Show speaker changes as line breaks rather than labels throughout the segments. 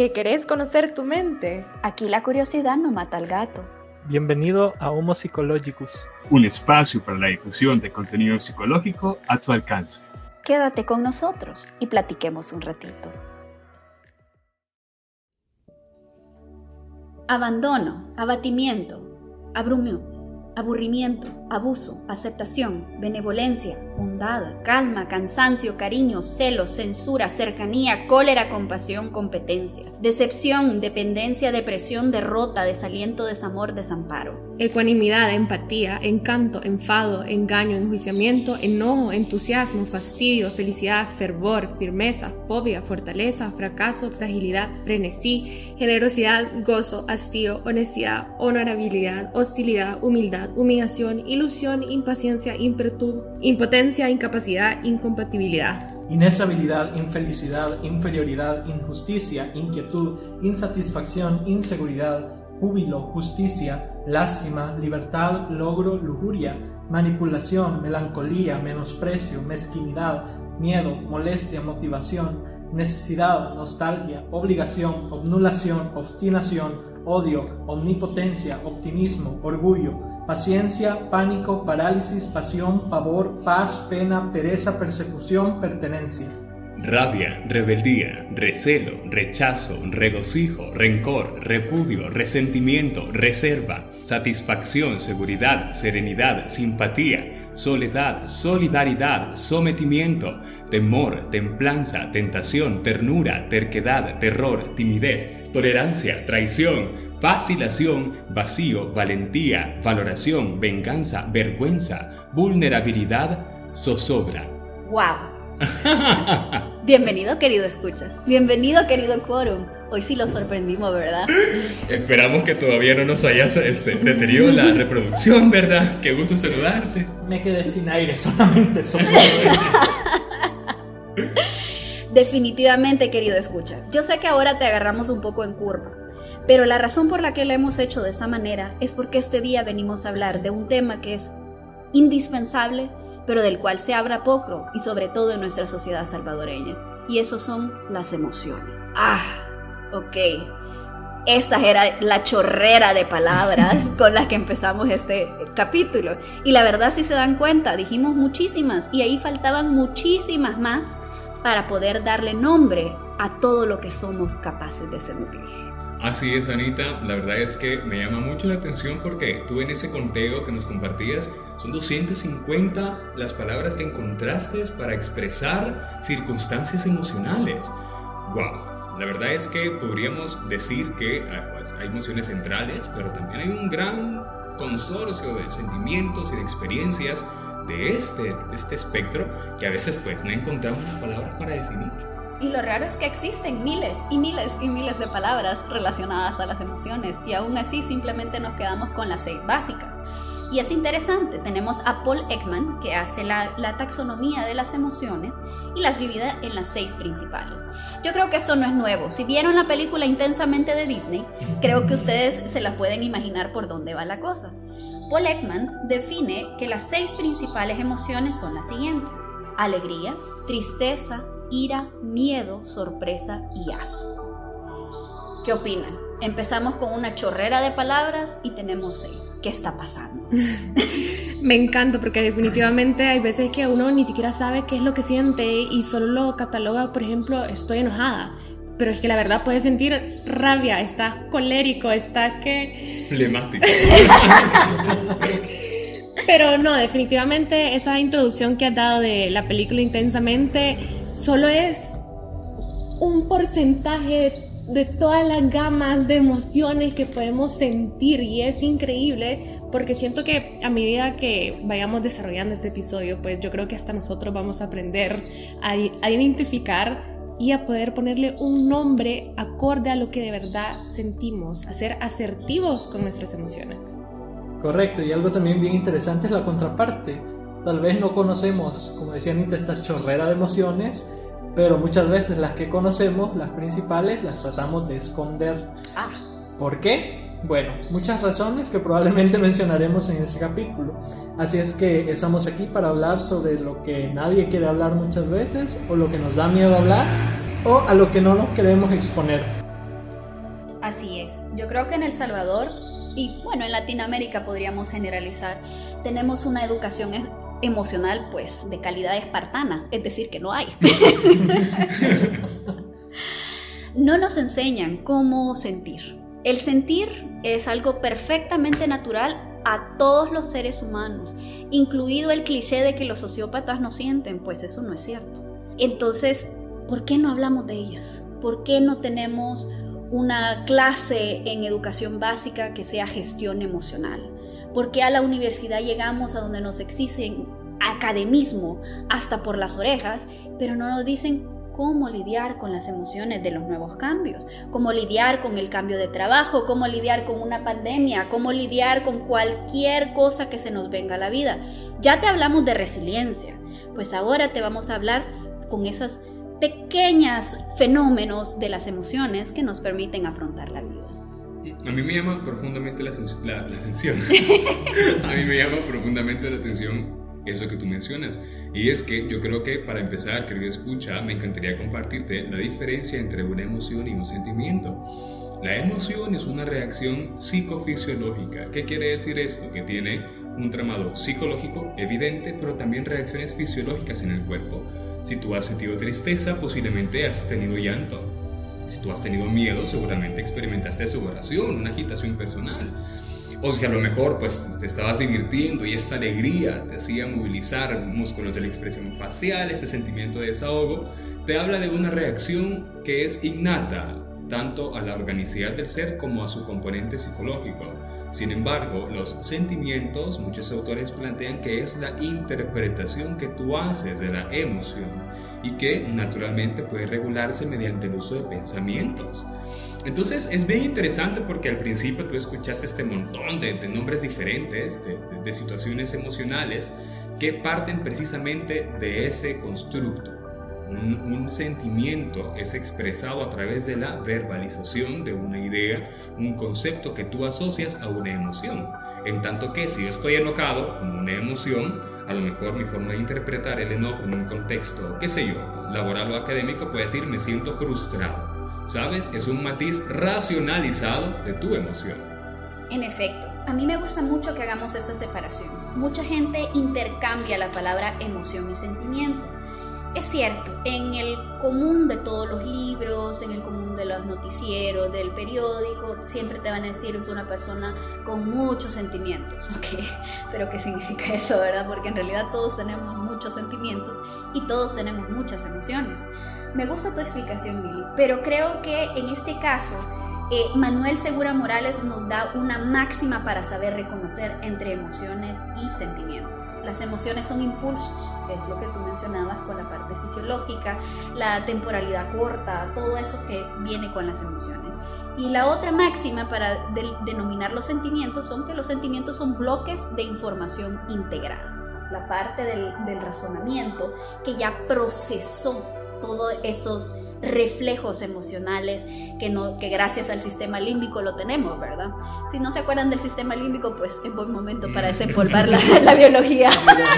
¿Que querés conocer tu mente?
Aquí la curiosidad no mata al gato.
Bienvenido a Homo Psychologicus,
un espacio para la difusión de contenido psicológico a tu alcance.
Quédate con nosotros y platiquemos un ratito. Abandono, abatimiento, abrumio, aburrimiento, abuso, aceptación, benevolencia, bondad, calma, cansancio, cariño, celos, censura, cercanía, cólera, compasión, competencia, decepción, dependencia, depresión, derrota, desaliento, desamor, desamparo.
Ecuanimidad, empatía, encanto, enfado, engaño, enjuiciamiento, enojo, entusiasmo, fastidio, felicidad, fervor, firmeza, fobia, fortaleza, fracaso, fragilidad, frenesí, generosidad, gozo, hastío, honestidad, honorabilidad, hostilidad, humildad, humillación, ilusión, impaciencia, impetud, impotencia, incapacidad, incompatibilidad.
Inestabilidad, infelicidad, inferioridad, injusticia, inquietud, insatisfacción, inseguridad, júbilo, justicia, lástima, libertad, logro, lujuria, manipulación, melancolía, menosprecio, mezquinidad, miedo, molestia, motivación, necesidad, nostalgia, obligación, obnulación, obstinación, odio, omnipotencia, optimismo, orgullo, paciencia, pánico, parálisis, pasión, pavor, paz, pena, pereza, persecución, pertenencia.
Rabia, rebeldía, recelo, rechazo, regocijo, rencor, repudio, resentimiento, reserva, satisfacción, seguridad, serenidad, simpatía, soledad, solidaridad, sometimiento, temor, templanza, tentación, ternura, terquedad, terror, timidez, tolerancia, traición, vacilación, vacío, valentía, valoración, venganza, vergüenza, vulnerabilidad, zozobra.
¡Wow! Bienvenido, querido escucha. Bienvenido, querido quórum. Hoy sí lo sorprendimos, ¿verdad?
Esperamos que todavía no nos hayas este, detenido la reproducción, ¿verdad? Qué gusto saludarte.
Me quedé sin aire, solamente
Definitivamente, querido escucha. Yo sé que ahora te agarramos un poco en curva. Pero la razón por la que lo hemos hecho de esa manera es porque este día venimos a hablar de un tema que es indispensable, pero del cual se habla poco y sobre todo en nuestra sociedad salvadoreña. Y eso son las emociones. Ah, ok. Esa era la chorrera de palabras con las que empezamos este capítulo. Y la verdad, si se dan cuenta, dijimos muchísimas y ahí faltaban muchísimas más para poder darle nombre a todo lo que somos capaces de sentir.
Así es, Anita. La verdad es que me llama mucho la atención porque tú en ese conteo que nos compartías son 250 las palabras que encontraste para expresar circunstancias emocionales. ¡Wow! La verdad es que podríamos decir que ah, pues, hay emociones centrales, pero también hay un gran consorcio de sentimientos y de experiencias de este, este espectro que a veces pues no encontramos las palabras para definir.
Y lo raro es que existen miles y miles y miles de palabras relacionadas a las emociones y aún así simplemente nos quedamos con las seis básicas. Y es interesante, tenemos a Paul Ekman que hace la, taxonomía de las emociones y las divide en las seis principales. Yo creo que esto no es nuevo. Si vieron la película intensamente de Disney, creo que ustedes se la pueden imaginar por dónde va la cosa. Paul Ekman define que las seis principales emociones son las siguientes. Alegría, tristeza, ira, miedo, sorpresa y asco. ¿Qué opinan? Empezamos con una chorrera de palabras y tenemos seis. ¿Qué está pasando?
Me encanta porque definitivamente hay veces que uno ni siquiera sabe qué es lo que siente y solo lo cataloga, por ejemplo, estoy enojada. Pero es que la verdad puedes sentir rabia, está colérico, está que...
Flemático.
Pero no, definitivamente esa introducción que has dado de la película intensamente solo es un porcentaje de, todas las gamas de emociones que podemos sentir y es increíble porque siento que a medida que vayamos desarrollando este episodio, pues yo creo que hasta nosotros vamos a aprender a, identificar y a poder ponerle un nombre acorde a lo que de verdad sentimos, a ser asertivos con nuestras emociones.
Correcto, y algo también bien interesante es la contraparte Tal vez no conocemos, como decía Anita, esta chorrera de emociones, pero muchas veces las que conocemos, las principales, las tratamos de esconder.
Ah.
¿Por qué? Bueno, muchas razones que probablemente mencionaremos en este capítulo. Así es que estamos aquí para hablar sobre lo que nadie quiere hablar muchas veces, o lo que nos da miedo hablar, o a lo que no nos queremos exponer.
Así es. Yo creo que en El Salvador y bueno, en Latinoamérica podríamos generalizar, tenemos una educación emocional pues de calidad espartana, es decir, que no hay. no nos enseñan cómo sentir. El sentir es algo perfectamente natural a todos los seres humanos, incluido el cliché de que los sociópatas no sienten, pues eso no es cierto. Entonces, ¿por qué no hablamos de ellas? ¿Por qué no tenemos una clase en educación básica que sea gestión emocional. Porque a la universidad llegamos a donde nos exigen academismo hasta por las orejas, pero no nos dicen cómo lidiar con las emociones de los nuevos cambios, cómo lidiar con el cambio de trabajo, cómo lidiar con una pandemia, cómo lidiar con cualquier cosa que se nos venga a la vida. Ya te hablamos de resiliencia, pues ahora te vamos a hablar con esas pequeños fenómenos de las emociones que nos permiten afrontar la vida.
A mí me llama profundamente la, la, atención. a mí me llama profundamente la atención eso que tú mencionas. Y es que yo creo que para empezar, querido escucha, me encantaría compartirte la diferencia entre una emoción y un sentimiento. La emoción es una reacción psicofisiológica. ¿Qué quiere decir esto? Que tiene un tramado psicológico evidente, pero también reacciones fisiológicas en el cuerpo. Si tú has sentido tristeza, posiblemente has tenido llanto. Si tú has tenido miedo, seguramente experimentaste sudoración, una agitación personal. O si a lo mejor pues te estabas divirtiendo y esta alegría te hacía movilizar músculos de la expresión facial, este sentimiento de desahogo, te habla de una reacción que es innata, tanto a la organicidad del ser como a su componente psicológico. Sin embargo, los sentimientos, muchos autores plantean que es la interpretación que tú haces de la emoción y que naturalmente puede regularse mediante el uso de pensamientos. Entonces es bien interesante porque al principio tú escuchaste este montón de, nombres diferentes, de, de situaciones emocionales que parten precisamente de ese constructo. Un, sentimiento es expresado a través de la verbalización de una idea, un concepto que tú asocias a una emoción. En tanto que si yo estoy enojado como una emoción, a lo mejor mi forma de interpretar el enojo en un contexto, qué sé yo, laboral o académico puede decir me siento frustrado. ¿Sabes? Es un matiz racionalizado de tu emoción.
En efecto, a mí me gusta mucho que hagamos esa separación. Mucha gente intercambia la palabra emoción y sentimiento es cierto, en el común de todos los libros, en el común de los noticieros, del periódico, siempre te van a decir es una persona con muchos sentimientos, ¿ok? Pero ¿qué significa eso, verdad? Porque en realidad todos tenemos muchos sentimientos y todos tenemos muchas emociones. Me gusta tu explicación, Billy, pero creo que en este caso eh, Manuel Segura Morales nos da una máxima para saber reconocer entre emociones y sentimientos. Las emociones son impulsos, que es lo que tú mencionabas con la parte fisiológica, la temporalidad corta, todo eso que viene con las emociones. Y la otra máxima para denominar los sentimientos son que los sentimientos son bloques de información integrada. La parte del, del razonamiento que ya procesó todos esos reflejos emocionales que, no, que gracias al sistema límbico lo tenemos, ¿verdad? Si no se acuerdan del sistema límbico, pues es buen momento para desempolvar la, la biología.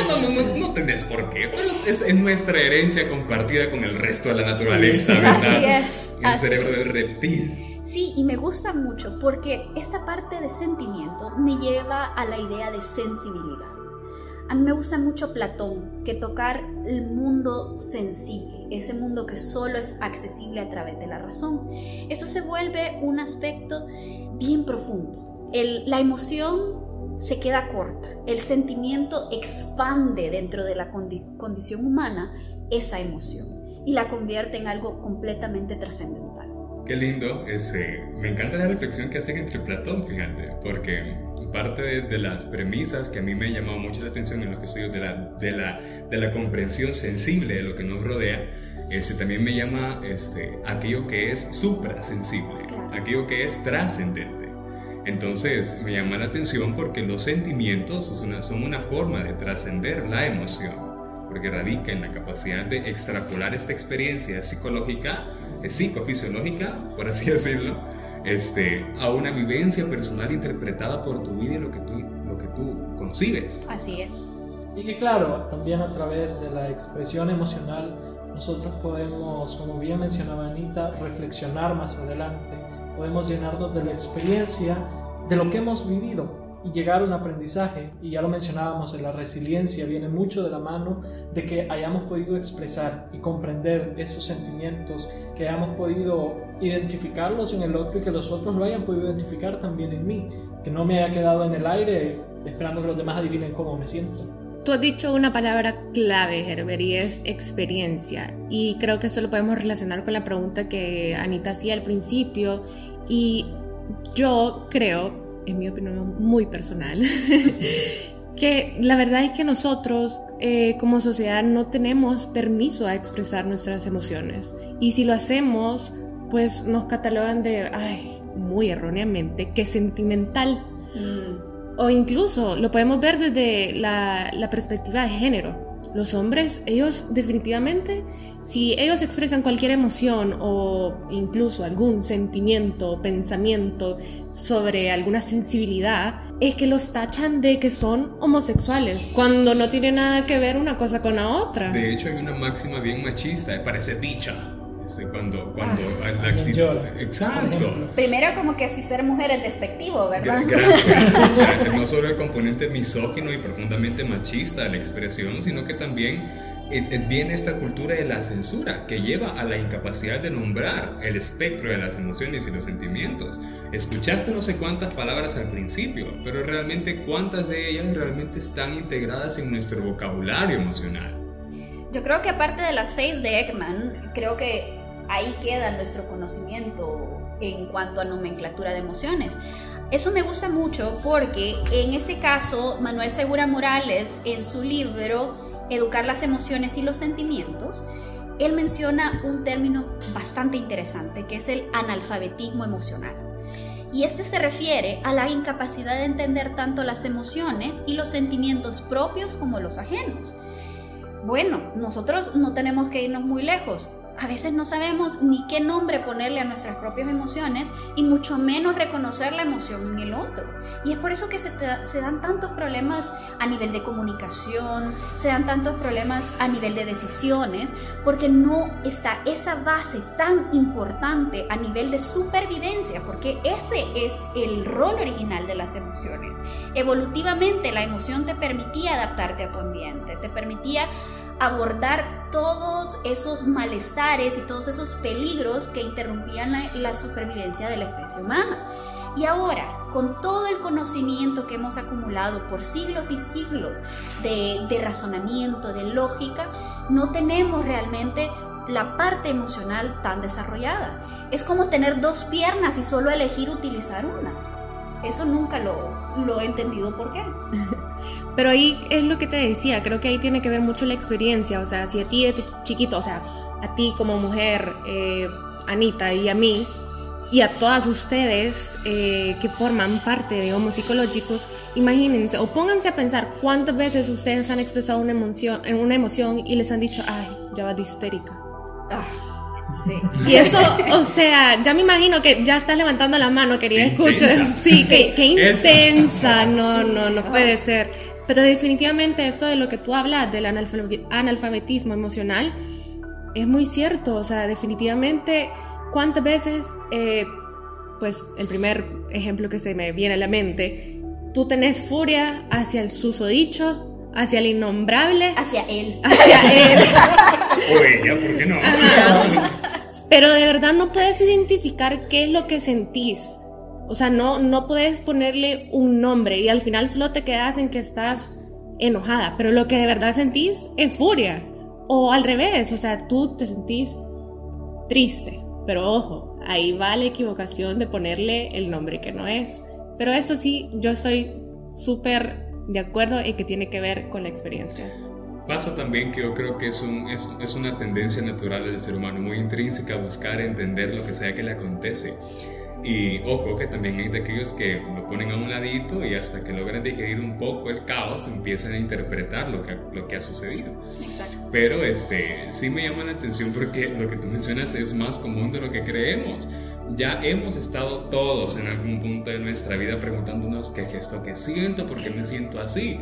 No, no, no, no, tenés por qué, es, es, nuestra herencia compartida con el resto de la naturaleza, ¿verdad?
es,
el cerebro del reptil.
Sí, y me gusta mucho porque esta parte de sentimiento me lleva a la idea de sensibilidad. A mí me gusta mucho Platón, que tocar el mundo sensible, ese mundo que solo es accesible a través de la razón. Eso se vuelve un aspecto bien profundo. la emoción se queda corta, el sentimiento expande dentro de la condición humana esa emoción y la convierte en algo completamente trascendental.
Qué lindo, ese. me encanta la reflexión que hacen entre Platón, fíjate, porque parte de, las premisas que a mí me ha llamado mucho la atención en los estudios de la, de la, de la comprensión sensible de lo que nos rodea, ese también me llama este, aquello que es suprasensible, aquello que es trascendente. Entonces me llama la atención porque los sentimientos son una, son una forma de trascender la emoción, porque radica en la capacidad de extrapolar esta experiencia psicológica, psicofisiológica, por así decirlo, este, a una vivencia personal interpretada por tu vida y lo que tú, lo que tú concibes.
Así es.
Y que claro, también a través de la expresión emocional nosotros podemos, como bien mencionaba Anita, reflexionar más adelante podemos llenarnos de la experiencia de lo que hemos vivido y llegar a un aprendizaje. Y ya lo mencionábamos, en la resiliencia viene mucho de la mano de que hayamos podido expresar y comprender esos sentimientos, que hayamos podido identificarlos en el otro y que los otros lo hayan podido identificar también en mí, que no me haya quedado en el aire esperando que los demás adivinen cómo me siento.
Tú has dicho una palabra clave, Herbert, es experiencia. Y creo que eso lo podemos relacionar con la pregunta que Anita hacía al principio. Y yo creo en mi opinión muy personal, que la verdad es que nosotros eh, como sociedad no tenemos permiso a expresar nuestras emociones. Y si lo hacemos, pues nos catalogan de, ay, muy erróneamente, que sentimental. Mm. O incluso lo podemos ver desde la, la perspectiva de género. Los hombres, ellos definitivamente si ellos expresan cualquier emoción o incluso algún sentimiento o pensamiento sobre alguna sensibilidad, es que los tachan de que son homosexuales, cuando no tiene nada que ver una cosa con la otra.
De hecho, hay una máxima bien machista, parece bicha. Este, cuando, cuando
ah, la actitud.
Exacto.
Primero, como que si ser mujer es despectivo, ¿verdad?
Gracias. no solo el componente misógino y profundamente machista de la expresión, sino que también viene esta cultura de la censura que lleva a la incapacidad de nombrar el espectro de las emociones y los sentimientos. Escuchaste no sé cuántas palabras al principio, pero realmente cuántas de ellas realmente están integradas en nuestro vocabulario emocional.
Yo creo que aparte de las seis de Ekman, creo que ahí queda nuestro conocimiento en cuanto a nomenclatura de emociones. Eso me gusta mucho porque en este caso Manuel Segura Morales en su libro educar las emociones y los sentimientos, él menciona un término bastante interesante que es el analfabetismo emocional. Y este se refiere a la incapacidad de entender tanto las emociones y los sentimientos propios como los ajenos. Bueno, nosotros no tenemos que irnos muy lejos a veces no sabemos ni qué nombre ponerle a nuestras propias emociones y mucho menos reconocer la emoción en el otro. Y es por eso que se, dan tantos problemas a nivel de comunicación, se dan tantos problemas a nivel de decisiones, porque no está esa base tan importante a nivel de supervivencia, porque ese es el rol original de las emociones. Evolutivamente la emoción te permitía adaptarte a tu ambiente, te permitía abordar todos esos malestares y todos esos peligros que interrumpían la, supervivencia de la especie humana. Y ahora, con todo el conocimiento que hemos acumulado por siglos y siglos de, razonamiento, de lógica, no tenemos realmente la parte emocional tan desarrollada. Es como tener dos piernas y solo elegir utilizar una. Eso nunca lo, lo he entendido por qué.
Pero ahí es lo que te decía, creo que ahí tiene que ver mucho la experiencia, o sea, si a ti de chiquito, o sea, a ti como mujer, eh, Anita, y a mí, y a todas ustedes eh, que forman parte de Homo Psicológicos, imagínense o pónganse a pensar cuántas veces ustedes han expresado una emoción, una emoción y les han dicho, ay, ya va de histérica. Ah Sí. Y eso, o sea, ya me imagino que ya estás levantando la mano, quería escuchar. Sí, qué, intensa. No, no, no puede ser. Pero definitivamente eso de lo que tú hablas, del analfabetismo emocional, es muy cierto. O sea, definitivamente, ¿cuántas veces, eh, pues el primer ejemplo que se me viene a la mente, tú tenés furia hacia el susodicho, hacia el innombrable.
Hacia él.
Hacia él.
o ella, ¿por qué no?
Pero de verdad no puedes identificar qué es lo que sentís. O sea, no, no puedes ponerle un nombre y al final solo te quedas en que estás enojada. Pero lo que de verdad sentís es furia. O al revés, o sea, tú te sentís triste. Pero ojo, ahí va la equivocación de ponerle el nombre que no es. Pero eso sí, yo estoy súper de acuerdo en que tiene que ver con la experiencia.
Pasa también que yo creo que es, un, es, es, una tendencia natural del ser humano, muy intrínseca, buscar entender lo que sea que le acontece. Y ojo que también hay de aquellos que lo ponen a un ladito y hasta que logran digerir un poco el caos empiezan a interpretar lo que, lo que ha sucedido.
Exacto.
Pero este, sí me llama la atención porque lo que tú mencionas es más común de lo que creemos. Ya hemos estado todos en algún punto de nuestra vida preguntándonos qué gesto que siento, por qué me siento así.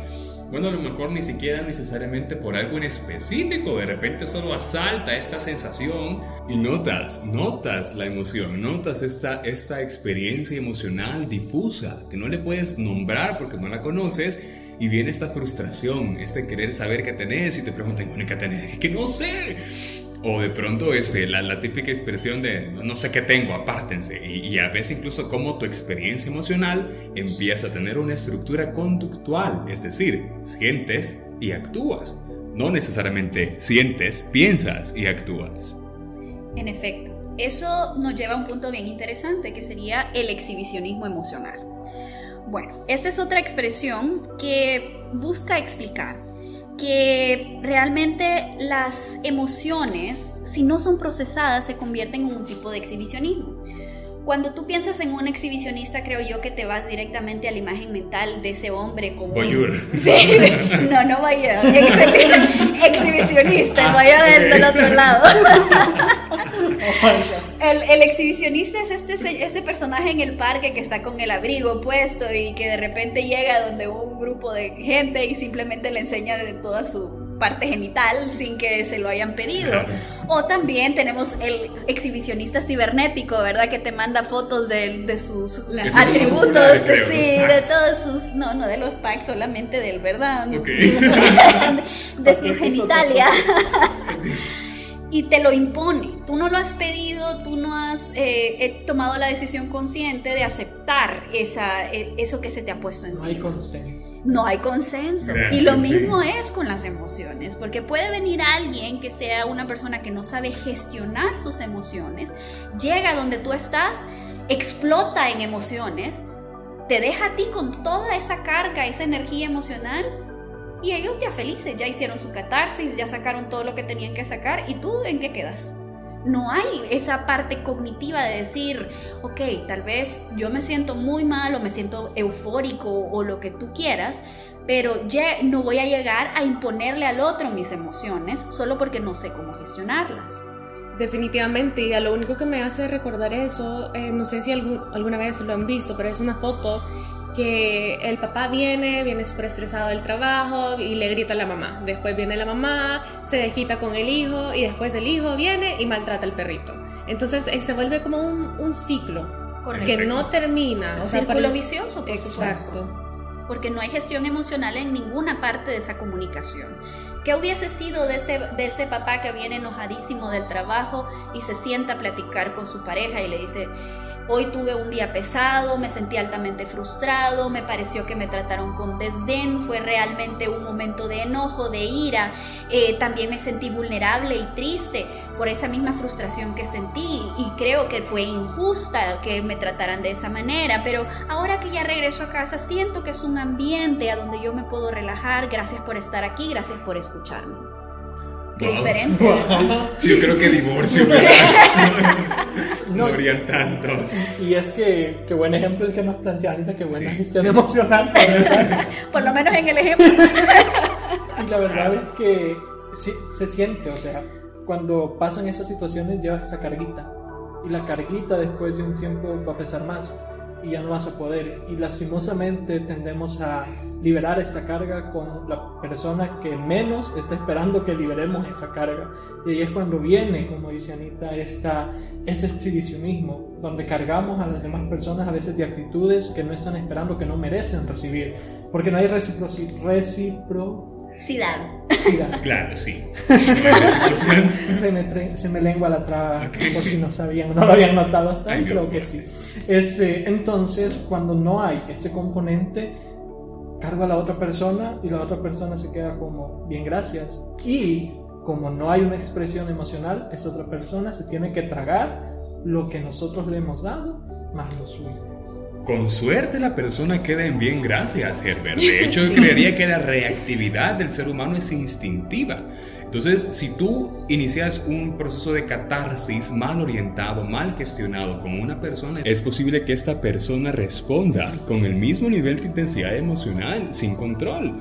Bueno, a lo mejor ni siquiera necesariamente por algo en específico, de repente solo asalta esta sensación y notas, notas la emoción, notas esta, esta experiencia emocional difusa que no le puedes nombrar porque no la conoces y viene esta frustración, este querer saber qué tenés y te preguntan, ¿qué tenés? Que no sé. O de pronto este, la, típica expresión de no sé qué tengo, apártense. Y, y, a veces incluso como tu experiencia emocional empieza a tener una estructura conductual, es decir, sientes y actúas. No necesariamente sientes, piensas y actúas.
En efecto, eso nos lleva a un punto bien interesante que sería el exhibicionismo emocional. Bueno, esta es otra expresión que busca explicar que realmente las emociones, si no son procesadas, se convierten en un tipo de exhibicionismo. Cuando tú piensas en un exhibicionista, creo yo que te vas directamente a la imagen mental de ese hombre como...
Voyeur.
Sí, no, no vaya. Exhibicionista, vaya del otro lado. El, el, exhibicionista es este, este personaje en el parque que está con el abrigo puesto y que de repente llega donde un grupo de gente y simplemente le enseña de toda su parte genital sin que se lo hayan pedido. O también tenemos el exhibicionista cibernético, ¿verdad? Que te manda fotos de, de sus atributos, creo, sí, de todos sus, no, no de los packs, solamente del, ¿verdad?
Okay.
de su genitalia. y te lo impone. Tú no lo has pedido, tú no has eh, tomado la decisión consciente de aceptar esa, eso que se te ha puesto encima.
No hay consenso.
No hay consenso. y lo mismo es con las emociones, porque puede venir alguien que sea una persona que no sabe gestionar sus emociones, llega donde tú estás, explota en emociones, te deja a ti con toda esa carga, esa energía emocional y ellos ya felices, ya hicieron su catarsis, ya sacaron todo lo que tenían que sacar. ¿Y tú en qué quedas? No hay esa parte cognitiva de decir, ok, tal vez yo me siento muy mal o me siento eufórico o lo que tú quieras, pero ya no voy a llegar a imponerle al otro mis emociones solo porque no sé cómo gestionarlas.
Definitivamente, y a lo único que me hace recordar eso, eh, no sé si algún, alguna vez lo han visto, pero es una foto que el papá viene, viene súper estresado del trabajo y le grita a la mamá. Después viene la mamá, se desquita con el hijo y después el hijo viene y maltrata al perrito. Entonces eh, se vuelve como un, un ciclo
Correcto.
que no termina.
Un
o sea,
círculo
para-
vicioso, por supuesto.
Exacto.
porque no hay gestión emocional en ninguna parte de esa comunicación. ¿Qué hubiese sido de ese, de ese papá que viene enojadísimo del trabajo y se sienta a platicar con su pareja y le dice, hoy tuve un día pesado, me sentí altamente frustrado, me pareció que me trataron con desdén, fue realmente un momento de enojo, de ira, eh, también me sentí vulnerable y triste por esa misma frustración que sentí y creo que fue injusta que me trataran de esa manera, pero ahora que ya regreso a casa siento que es un ambiente a donde yo me puedo relajar, gracias por estar aquí, gracias por escucharme. Qué
Wow.
diferente.
Sí, yo creo que divorcio, ¿verdad? no,
No.
habrían tantos.
Y es que, qué buen ejemplo el que nos plantea ahorita, qué buena gestión emocional. ¿verdad?
Por lo menos en el ejemplo.
y la verdad es que sí, se siente, o sea, cuando pasan esas situaciones llevas esa carguita. Y la carguita después de un tiempo va a pesar más y ya no vas a poder. Y lastimosamente tendemos a liberar esta carga con la persona que menos está esperando que liberemos esa carga. Y ahí es cuando viene, como dice Anita, esta, este exhibicionismo, donde cargamos a las demás personas a veces de actitudes que no están esperando, que no merecen recibir. Porque no hay reciproci- reciprocidad.
Ciudad.
Claro, sí.
se, me tre- se me lengua la traba, por si no sabían, no lo habían notado hasta ahí, creo que sí. Este, entonces, cuando no hay este componente, cargo a la otra persona y la otra persona se queda como, bien, gracias. Y como no hay una expresión emocional, esa otra persona se tiene que tragar lo que nosotros le hemos dado, más lo suyo.
Con suerte la persona queda en bien gracias, Herbert. De hecho, creería que la reactividad del ser humano es instintiva. Entonces, si tú inicias un proceso de catarsis mal orientado, mal gestionado con una persona, es posible que esta persona responda con el mismo nivel de intensidad emocional, sin control.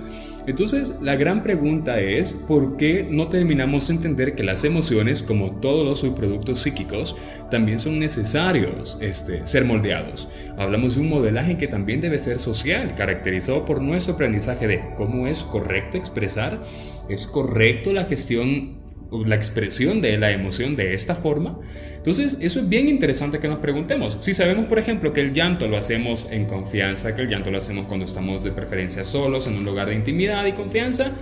Entonces, la gran pregunta es, ¿por qué no terminamos de entender que las emociones, como todos los subproductos psíquicos, también son necesarios este, ser moldeados? Hablamos de un modelaje que también debe ser social, caracterizado por nuestro aprendizaje de cómo es correcto expresar, es correcto la gestión la expresión de la emoción de esta forma. Entonces, eso es bien interesante que nos preguntemos. Si sabemos, por ejemplo, que el llanto lo hacemos en confianza, que el llanto lo hacemos cuando estamos de preferencia solos, en un lugar de intimidad y confianza,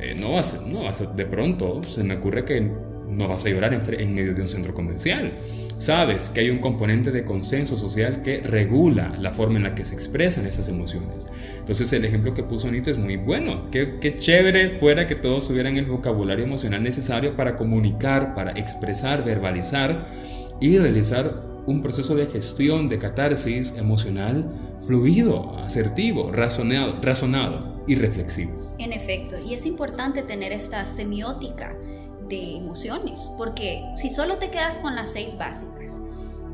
eh, no, va a no de pronto se me ocurre que no vas a llorar en, medio de un centro comercial. Sabes que hay un componente de consenso social que regula la forma en la que se expresan esas emociones. Entonces el ejemplo que puso Anita es muy bueno. Qué, qué chévere fuera que todos tuvieran el vocabulario emocional necesario para comunicar, para expresar, verbalizar y realizar un proceso de gestión de catarsis emocional fluido, asertivo, razonado, razonado y reflexivo.
En efecto, y es importante tener esta semiótica de emociones, porque si solo te quedas con las seis básicas,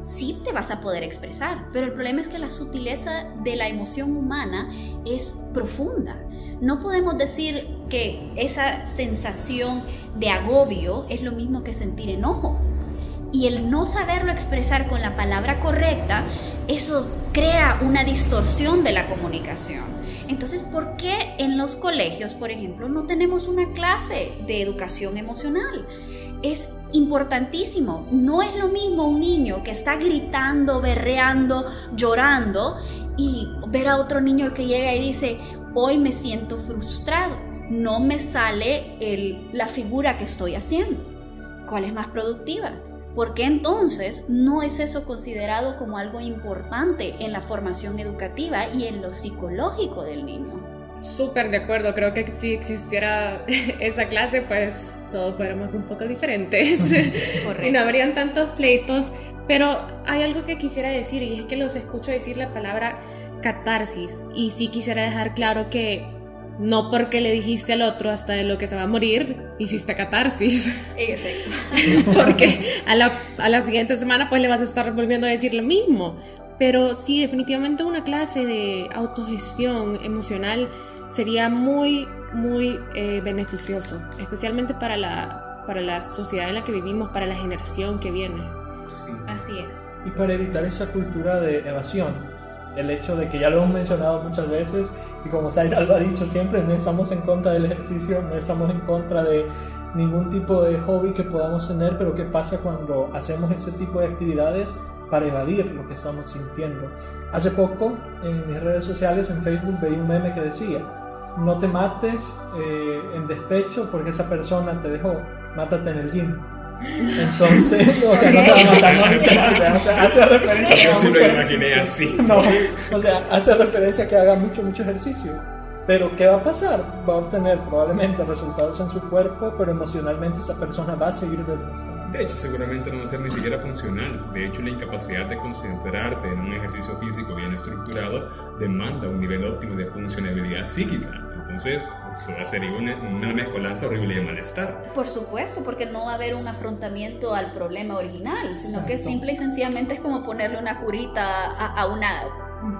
sí te vas a poder expresar, pero el problema es que la sutileza de la emoción humana es profunda. No podemos decir que esa sensación de agobio es lo mismo que sentir enojo. Y el no saberlo expresar con la palabra correcta, eso crea una distorsión de la comunicación. Entonces, ¿por qué en los colegios, por ejemplo, no tenemos una clase de educación emocional? Es importantísimo. No es lo mismo un niño que está gritando, berreando, llorando y ver a otro niño que llega y dice, hoy me siento frustrado, no me sale la figura que estoy haciendo. ¿Cuál es más productiva? ¿Por qué entonces no es eso considerado como algo importante en la formación educativa y en lo psicológico del niño?
Súper de acuerdo, creo que si existiera esa clase, pues todos fuéramos un poco diferentes y no habrían tantos pleitos, pero hay algo que quisiera decir y es que los escucho decir la palabra catarsis y sí quisiera dejar claro que no porque le dijiste al otro hasta de lo que se va a morir, hiciste catarsis.
Exacto.
porque a la, a la siguiente semana pues le vas a estar volviendo a decir lo mismo. Pero sí, definitivamente una clase de autogestión emocional sería muy, muy eh, beneficioso, especialmente para la, para la sociedad en la que vivimos, para la generación que viene.
Así es.
Y para evitar esa cultura de evasión, el hecho de que ya lo hemos mencionado muchas veces y como Zaira lo ha dicho siempre, no estamos en contra del ejercicio, no estamos en contra de ningún tipo de hobby que podamos tener, pero ¿qué pasa cuando hacemos ese tipo de actividades para evadir lo que estamos sintiendo? Hace poco en mis redes sociales, en Facebook, veía un meme que decía, no te mates eh, en despecho porque esa persona te dejó, mátate en el gym. Entonces, o sea, no se va a matar, no, o sea, hace referencia
Yo sí lo imaginé así.
No, o sea, hace referencia a que haga mucho, mucho ejercicio. Pero, ¿qué va a pasar? Va a obtener probablemente resultados en su cuerpo, pero emocionalmente esta persona va a seguir desgastando.
De hecho, seguramente no va a ser ni siquiera funcional. De hecho, la incapacidad de concentrarte en un ejercicio físico bien estructurado demanda un nivel óptimo de funcionabilidad psíquica. Entonces, eso va a ser una, una mezcolanza horrible de malestar.
Por supuesto, porque no va a haber un afrontamiento al problema original, sino que simple y sencillamente es como ponerle una curita a, a una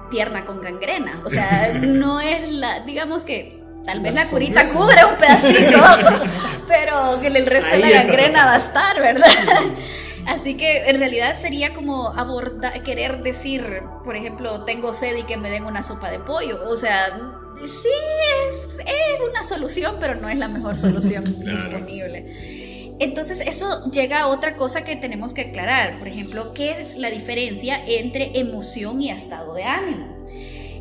pierna con gangrena. O sea, no es la, digamos que tal vez la, curita cubre un pedacito, pero que el resto de la gangrena va a estar, ¿verdad? Así que en realidad sería como abordar, querer decir, por ejemplo, tengo sed y que me den una sopa de pollo. O sea, sí, es, es una solución, pero no es la mejor solución disponible. Entonces eso llega a otra cosa que tenemos que aclarar. Por ejemplo, ¿qué es la diferencia entre emoción y estado de ánimo?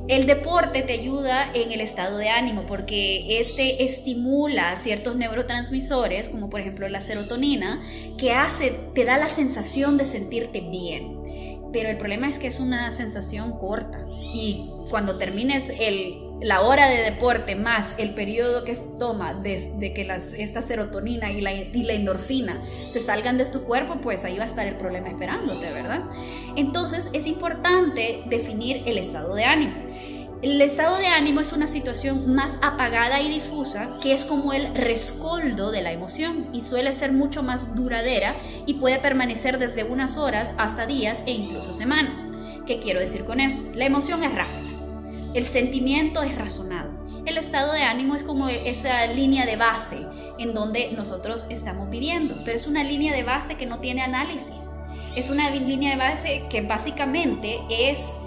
El deporte te ayuda en el estado de ánimo porque este estimula ciertos neurotransmisores, como por ejemplo la serotonina, que hace, te da la sensación de sentirte bien. Pero el problema es que es una sensación corta y cuando termines el, la hora de deporte más el periodo que toma desde que las, esta serotonina y la, y la endorfina se salgan de tu cuerpo, pues ahí va a estar el problema esperándote, ¿verdad? Entonces es importante definir el estado de ánimo. El estado de ánimo es una situación más apagada y difusa que es como el rescoldo de la emoción y suele ser mucho más duradera y puede permanecer desde unas horas hasta días e incluso semanas. ¿Qué quiero decir con eso? La emoción es rápida el sentimiento es razonado el estado de ánimo es como esa línea de base en donde nosotros estamos viviendo, pero es una línea de base que no tiene análisis. Es una línea de base que básicamente es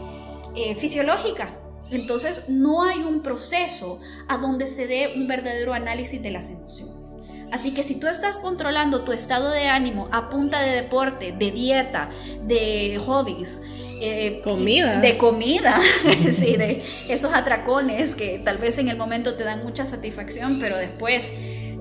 eh, fisiológica. Entonces no hay un proceso a donde se dé un verdadero análisis de las emociones. Así que si tú estás controlando tu estado de ánimo a punta de deporte, de dieta, de hobbies,
eh, comida.
De comida, sí, de esos atracones que tal vez en el momento te dan mucha satisfacción, pero después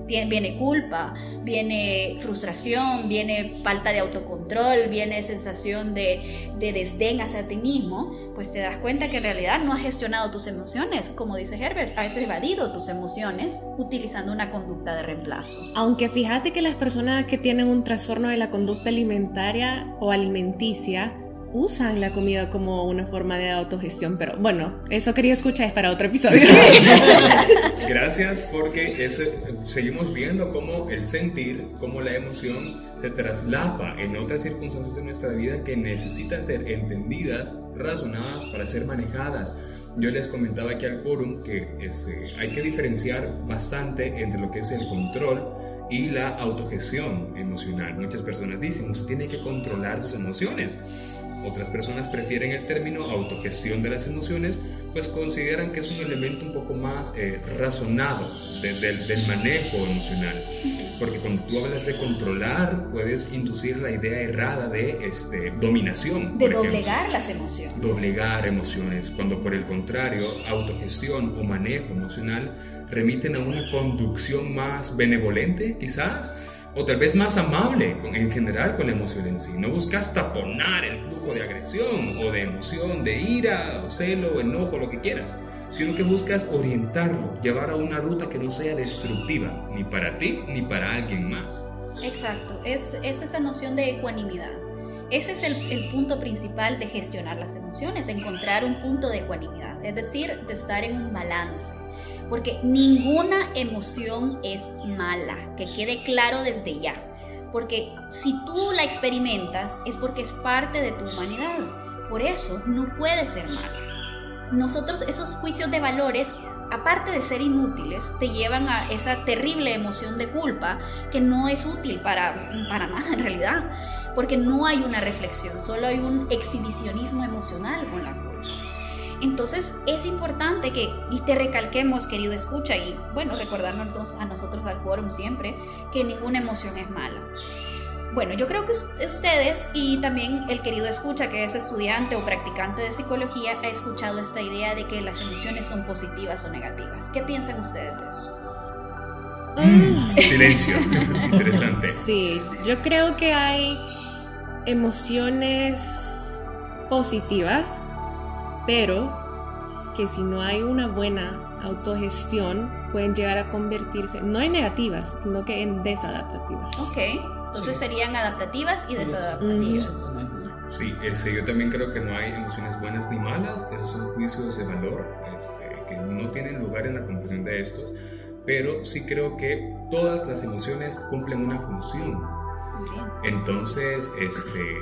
viene culpa, viene frustración, viene falta de autocontrol, viene sensación de, de, desdén hacia ti mismo, pues te das cuenta que en realidad no has gestionado tus emociones, como dice Herbert, has evadido tus emociones utilizando una conducta de reemplazo.
Aunque fíjate que las personas que tienen un trastorno de la conducta alimentaria o alimenticia, usan la comida como una forma de autogestión, pero bueno, eso quería escuchar es para otro episodio.
Gracias porque seguimos viendo cómo el sentir, cómo la emoción se traslapa en otras circunstancias de nuestra vida que necesitan ser entendidas, razonadas para ser manejadas. Yo les comentaba aquí al quórum que este, hay que diferenciar bastante entre lo que es el control y la autogestión emocional. Muchas personas dicen, usted tiene que controlar sus emociones. Otras personas prefieren el término autogestión de las emociones, pues consideran que es un elemento un poco más eh, razonado del manejo emocional. Porque cuando tú hablas de controlar, puedes inducir la idea errada de este, dominación.
De doblegar las emociones.
Doblegar emociones, cuando por el contrario, autogestión o manejo emocional remiten a una conducción más benevolente, quizás o tal vez más amable en general con la emoción en sí. No buscas taponar el flujo de agresión o de emoción, de ira, o celo, enojo, lo que quieras, sino que buscas orientarlo, llevar a una ruta que no sea destructiva, ni para ti ni para alguien más.
Exacto, es, es esa noción de ecuanimidad. Ese es el, el, punto principal de gestionar las emociones, encontrar un punto de ecuanimidad, es decir, de estar en un balance porque ninguna emoción es mala, que quede claro desde ya. Porque si tú la experimentas es porque es parte de tu humanidad. Por eso no puede ser mala. Nosotros esos juicios de valores, aparte de ser inútiles, te llevan a esa terrible emoción de culpa que no es útil para, para nada en realidad. Porque no hay una reflexión, solo hay un exhibicionismo emocional con la culpa. Entonces es importante que y te recalquemos, querido escucha, y bueno, recordarnos a nosotros al quórum siempre, que ninguna emoción es mala. Bueno, yo creo que ustedes y también el querido escucha, que es estudiante o practicante de psicología, ha escuchado esta idea de que las emociones son positivas o negativas. ¿Qué piensan ustedes de eso?
Mm, silencio, interesante.
Sí, yo creo que hay emociones positivas pero que si no hay una buena autogestión pueden llegar a convertirse, no en negativas, sino que en desadaptativas.
Ok, entonces serían adaptativas y desadaptativas.
Sí, ese, yo también creo que no hay emociones buenas ni malas, esos son juicios de valor este, que no tienen lugar en la comprensión de estos, pero sí creo que todas las emociones cumplen una función. Entonces, este,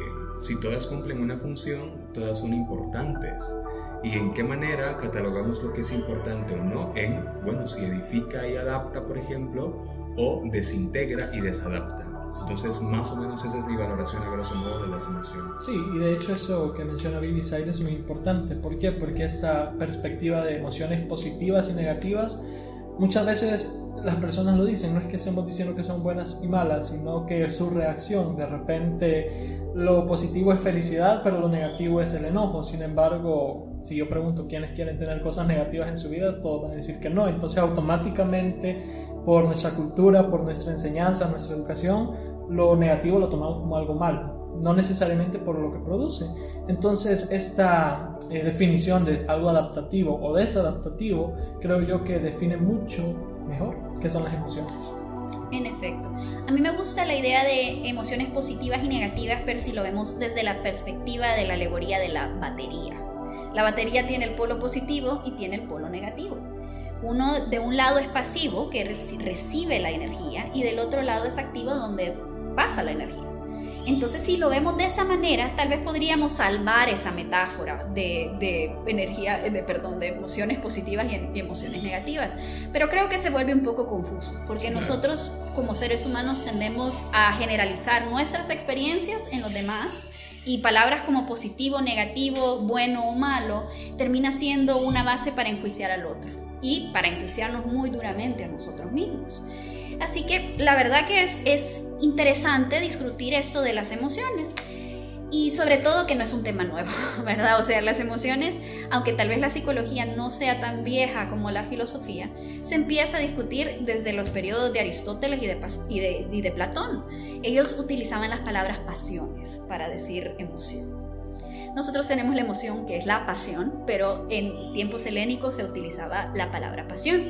si todas cumplen una función, todas son importantes y en qué manera catalogamos lo que es importante o no en, bueno, si edifica y adapta, por ejemplo, o desintegra y desadapta. Entonces, más o menos esa es mi valoración a grosso modo de las emociones.
Sí, y de hecho eso que menciona Vivi Side es muy importante. ¿Por qué? Porque esta perspectiva de emociones positivas y negativas, muchas veces las personas lo dicen, no es que estemos diciendo que son buenas y malas, sino que su reacción. De repente lo positivo es felicidad, pero lo negativo es el enojo. Sin embargo, si yo pregunto quiénes quieren tener cosas negativas en su vida, todos van a decir que no. Entonces automáticamente, por nuestra cultura, por nuestra enseñanza, nuestra educación, lo negativo lo tomamos como algo malo, no necesariamente por lo que produce. Entonces esta eh, definición de algo adaptativo o desadaptativo, creo yo que define mucho mejor qué son las emociones.
En efecto. A mí me gusta la idea de emociones positivas y negativas, pero si lo vemos desde la perspectiva de la alegoría de la batería. La batería tiene el polo positivo y tiene el polo negativo. Uno de un lado es pasivo, que recibe la energía, y del otro lado es activo, donde pasa la energía. Entonces, si lo vemos de esa manera, tal vez podríamos salvar esa metáfora de, energía, de, perdón, de emociones positivas y, emociones negativas. Pero creo que se vuelve un poco confuso, porque nosotros como seres humanos tendemos a generalizar nuestras experiencias en los demás y palabras como positivo, negativo, bueno o malo termina siendo una base para enjuiciar al otro y para enjuiciarnos muy duramente a nosotros mismos. Así que la verdad que es, es interesante discutir esto de las emociones y sobre todo que no es un tema nuevo, ¿verdad? O sea, las emociones, aunque tal vez la psicología no sea tan vieja como la filosofía, se empieza a discutir desde los periodos de Aristóteles y de, y de, y de Platón. Ellos utilizaban las palabras pasiones para decir emoción. Nosotros tenemos la emoción que es la pasión, pero en tiempos helénicos se utilizaba la palabra pasión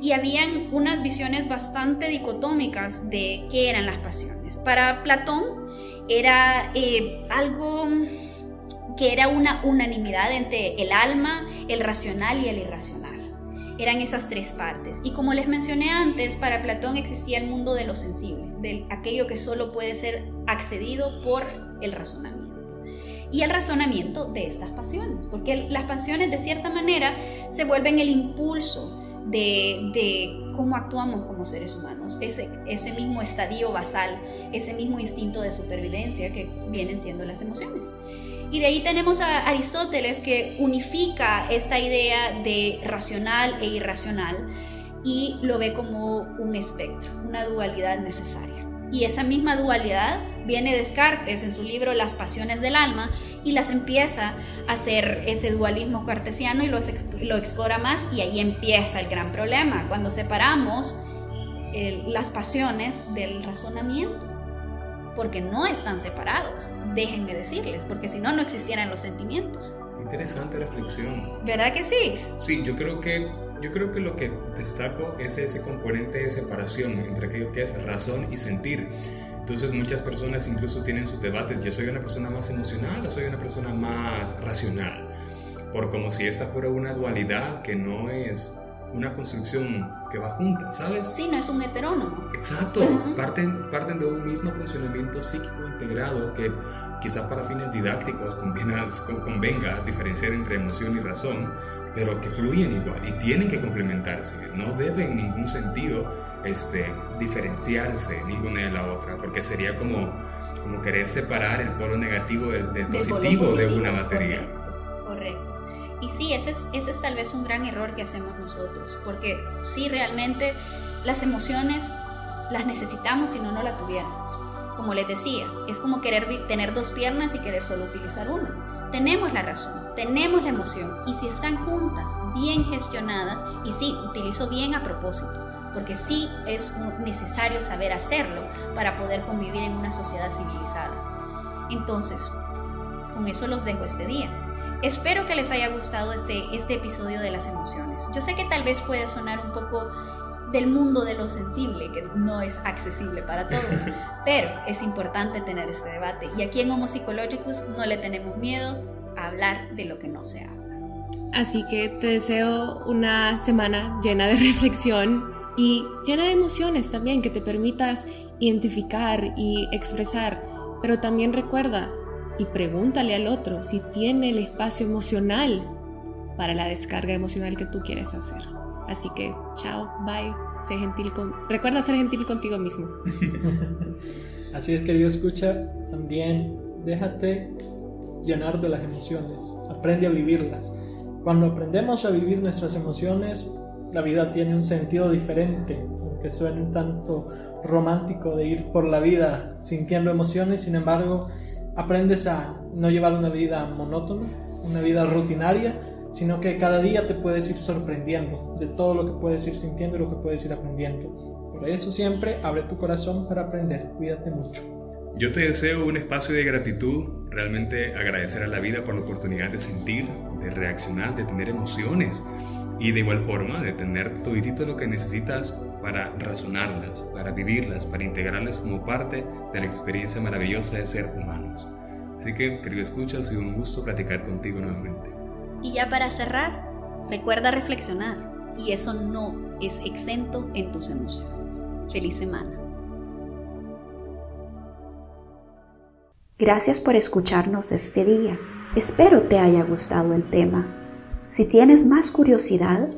y habían unas visiones bastante dicotómicas de qué eran las pasiones. Para Platón era eh, algo que era una unanimidad entre el alma, el racional y el irracional. Eran esas tres partes. Y como les mencioné antes, para Platón existía el mundo de lo sensible, de aquello que solo puede ser accedido por el razonamiento. Y el razonamiento de estas pasiones, porque las pasiones de cierta manera se vuelven el impulso de, cómo actuamos como seres humanos, ese, ese mismo estadio basal, ese mismo instinto de supervivencia que vienen siendo las emociones. Y de ahí tenemos a Aristóteles que unifica esta idea de racional e irracional y lo ve como un espectro, una dualidad necesaria. Y esa misma dualidad viene Descartes en su libro Las pasiones del alma y las empieza a hacer ese dualismo cartesiano y lo, lo explora más y ahí empieza el gran problema, cuando separamos las pasiones del razonamiento, porque no están separados, déjenme decirles, porque si no, no existieran los sentimientos.
Interesante reflexión.
¿Verdad que sí?
Sí, yo creo que yo creo que lo que destaco es ese componente de separación entre aquello que es razón y sentir. Entonces muchas personas incluso tienen sus debates, yo soy una persona más emocional o soy una persona más racional, por como si esta fuera una dualidad que no es una construcción que va junta, ¿sabes?
Sí, no es un heterónomo.
Exacto, parten, parten de un mismo funcionamiento psíquico integrado que quizá para fines didácticos convenga, convenga diferenciar entre emoción y razón, pero que fluyen igual y tienen que complementarse, no deben en ningún sentido este, diferenciarse ninguna de la otra, porque sería como, como querer separar el polo negativo del, positivo, de una batería.
Y sí, ese es, ese es tal vez un gran error que hacemos nosotros, porque sí, realmente las emociones las necesitamos si no, no la tuviéramos. Como les decía, es como querer tener dos piernas y querer solo utilizar una. Tenemos la razón, tenemos la emoción, y si están juntas, bien gestionadas, y sí, utilizo bien a propósito, porque sí es necesario saber hacerlo para poder convivir en una sociedad civilizada. Entonces, con eso los dejo este día. Espero que les haya gustado este, este episodio de las emociones. Yo sé que tal vez puede sonar un poco del mundo de lo sensible, que no es accesible para todos, pero es importante tener este debate. Y aquí en Homo Psychologicus no le tenemos miedo a hablar de lo que no se habla.
Así que te deseo una semana llena de reflexión y llena de emociones también, que te permitas identificar y expresar. Pero también recuerda, y pregúntale al otro si tiene el espacio emocional para la descarga emocional que tú quieres hacer. Así que, chao, bye, sé gentil con... Recuerda ser gentil contigo mismo.
Así es, querido escucha, también déjate llenar de las emociones, aprende a vivirlas. Cuando aprendemos a vivir nuestras emociones, la vida tiene un sentido diferente, aunque suene un tanto romántico de ir por la vida sintiendo emociones, sin embargo, aprendes a no llevar una vida monótona, una vida rutinaria, sino que cada día te puedes ir sorprendiendo de todo lo que puedes ir sintiendo y lo que puedes ir aprendiendo. Por eso siempre abre tu corazón para aprender. Cuídate mucho.
Yo te deseo un espacio de gratitud, realmente agradecer a la vida por la oportunidad de sentir, de reaccionar, de tener emociones y de igual forma de tener todo lo que necesitas para razonarlas, para vivirlas, para integrarlas como parte de la experiencia maravillosa de ser humanos. Así que, querido escucha, ha sido un gusto platicar contigo nuevamente.
Y ya para cerrar, recuerda reflexionar y eso no es exento en tus emociones. Feliz semana. Gracias por escucharnos este día. Espero te haya gustado el tema. Si tienes más curiosidad,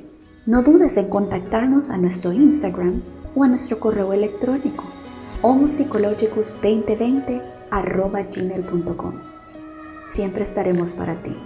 no dudes en contactarnos a nuestro Instagram o a nuestro correo electrónico homopsychologicus2020 gmail.com. Siempre estaremos para ti.